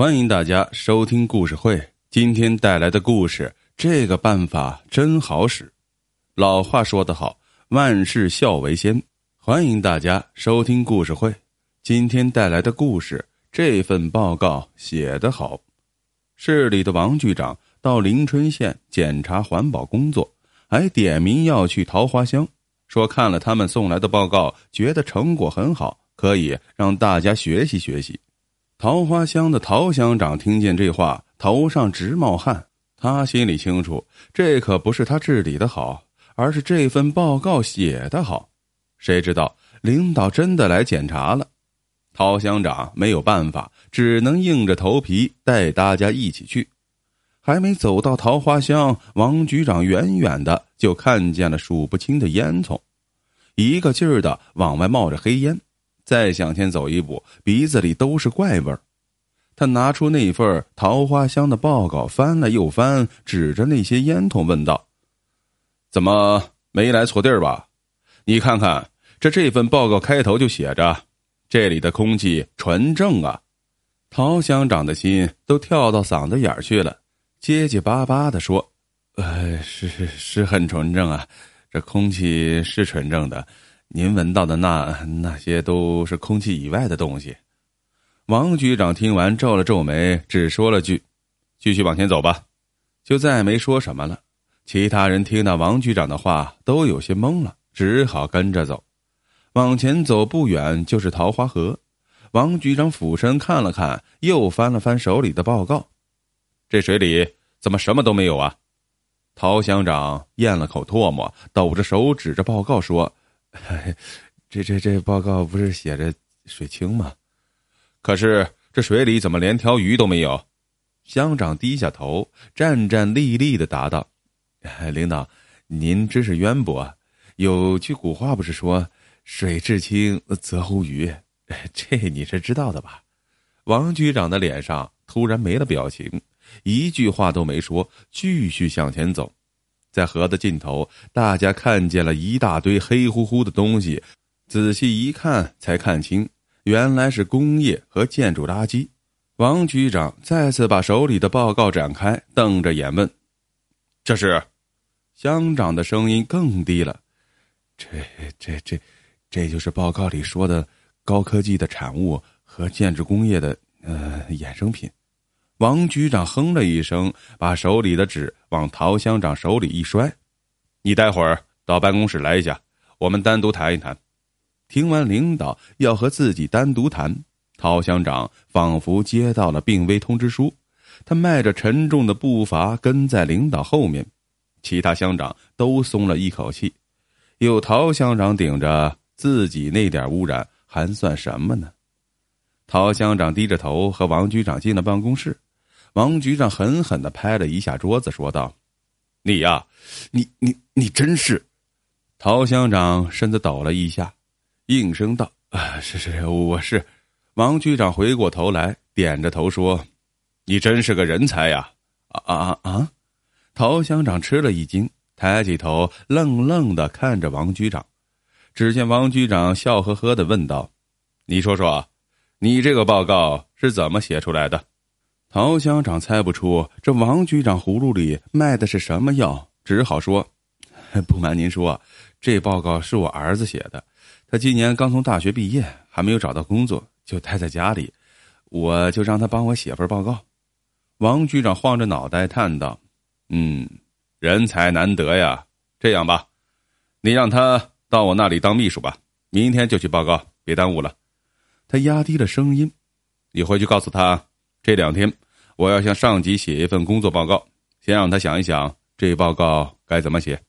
欢迎大家收听故事会。今天带来的故事，这个办法真好使。老话说得好，万事孝为先。欢迎大家收听故事会。今天带来的故事，这份报告写得好。市里的王局长到临春县检查环保工作，还点名要去桃花乡，说看了他们送来的报告，觉得成果很好，可以让大家学习学习。桃花乡的陶乡长听见这话，头上直冒汗。他心里清楚，这可不是他治理的好，而是这份报告写的好。谁知道领导真的来检查了，陶乡长没有办法，只能硬着头皮带大家一起去。还没走到桃花乡，王局长远远的就看见了数不清的烟囱，一个劲儿的往外冒着黑烟。再向前走一步，鼻子里都是怪味儿。他拿出那份桃花香的报告，翻了又翻，指着那些烟筒问道：“怎么没来错地儿吧？你看看，这这份报告开头就写着，这里的空气纯正啊！”陶乡长的心都跳到嗓子眼儿去了，结结巴巴的说：“呃，是是很纯正啊，这空气是纯正的。”您闻到的那那些都是空气以外的东西。王局长听完皱了皱眉，只说了句：“继续往前走吧。”就再没说什么了。其他人听到王局长的话，都有些懵了，只好跟着走。往前走不远就是桃花河。王局长俯身看了看，又翻了翻手里的报告，这水里怎么什么都没有啊？陶乡长咽了口唾沫，抖着手指着报告说。这这这报告不是写着水清吗？可是这水里怎么连条鱼都没有？乡长低下头，战战栗栗的答道：“领导，您知识渊博，有句古话不是说‘水至清则无鱼’？这你是知道的吧？”王局长的脸上突然没了表情，一句话都没说，继续向前走。在河的尽头，大家看见了一大堆黑乎乎的东西，仔细一看才看清，原来是工业和建筑垃圾。王局长再次把手里的报告展开，瞪着眼问：“这是？”乡长的声音更低了：“这、这、这，这就是报告里说的高科技的产物和建筑工业的呃衍生品。”王局长哼了一声，把手里的纸往陶乡长手里一摔：“你待会儿到办公室来一下，我们单独谈一谈。”听完领导要和自己单独谈，陶乡长仿佛接到了病危通知书，他迈着沉重的步伐跟在领导后面。其他乡长都松了一口气，有陶乡长顶着，自己那点污染还算什么呢？陶乡长低着头和王局长进了办公室。王局长狠狠的拍了一下桌子，说道：“你呀，你你你真是！”陶乡长身子抖了一下，应声道：“啊，是是，我是。”王局长回过头来，点着头说：“你真是个人才呀！”啊啊啊！陶乡长吃了一惊，抬起头，愣愣的看着王局长。只见王局长笑呵呵的问道：“你说说，你这个报告是怎么写出来的？”陶乡长猜不出这王局长葫芦里卖的是什么药，只好说：“ 不瞒您说，这报告是我儿子写的。他今年刚从大学毕业，还没有找到工作，就待在家里，我就让他帮我写份报告。”王局长晃着脑袋叹道：“嗯，人才难得呀。这样吧，你让他到我那里当秘书吧，明天就去报告，别耽误了。”他压低了声音：“你回去告诉他。”这两天，我要向上级写一份工作报告，先让他想一想这报告该怎么写。